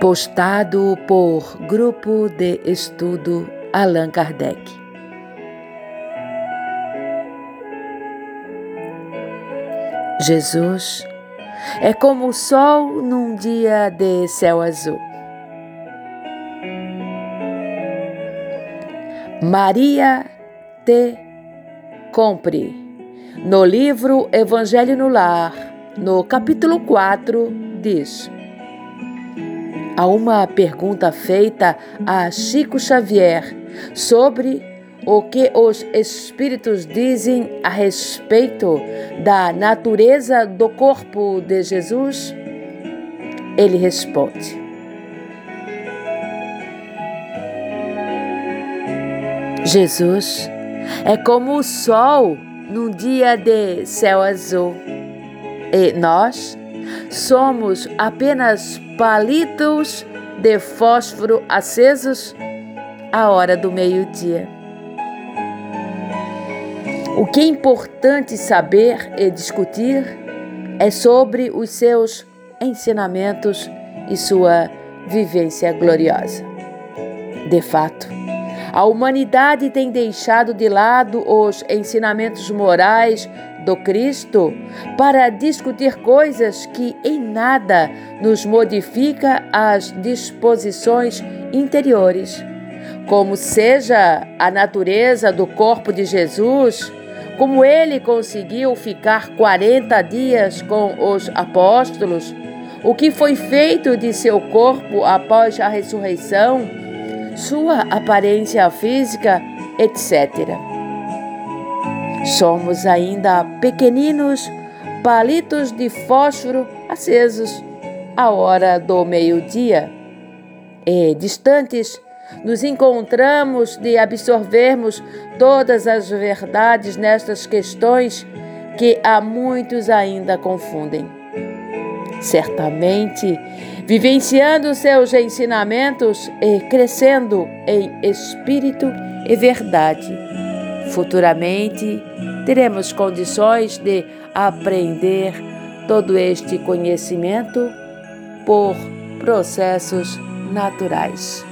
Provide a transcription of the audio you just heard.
postado por Grupo de Estudo Allan Kardec. Jesus é como o sol num dia de céu azul. Maria te compre. No livro Evangelho no Lar, no capítulo 4, diz: Há uma pergunta feita a Chico Xavier sobre o que os espíritos dizem a respeito da natureza do corpo de Jesus? Ele responde: Jesus é como o sol num dia de céu azul e nós somos apenas palitos de fósforo acesos à hora do meio-dia. O que é importante saber e discutir é sobre os seus ensinamentos e sua vivência gloriosa. De fato, a humanidade tem deixado de lado os ensinamentos morais do Cristo para discutir coisas que em nada nos modifica as disposições interiores, como seja a natureza do corpo de Jesus, como ele conseguiu ficar 40 dias com os apóstolos, o que foi feito de seu corpo após a ressurreição, sua aparência física, etc. Somos ainda pequeninos palitos de fósforo acesos à hora do meio-dia. E distantes, nos encontramos de absorvermos todas as verdades nestas questões que há muitos ainda confundem. Certamente, vivenciando seus ensinamentos e crescendo em espírito e verdade, futuramente teremos condições de aprender todo este conhecimento por processos naturais.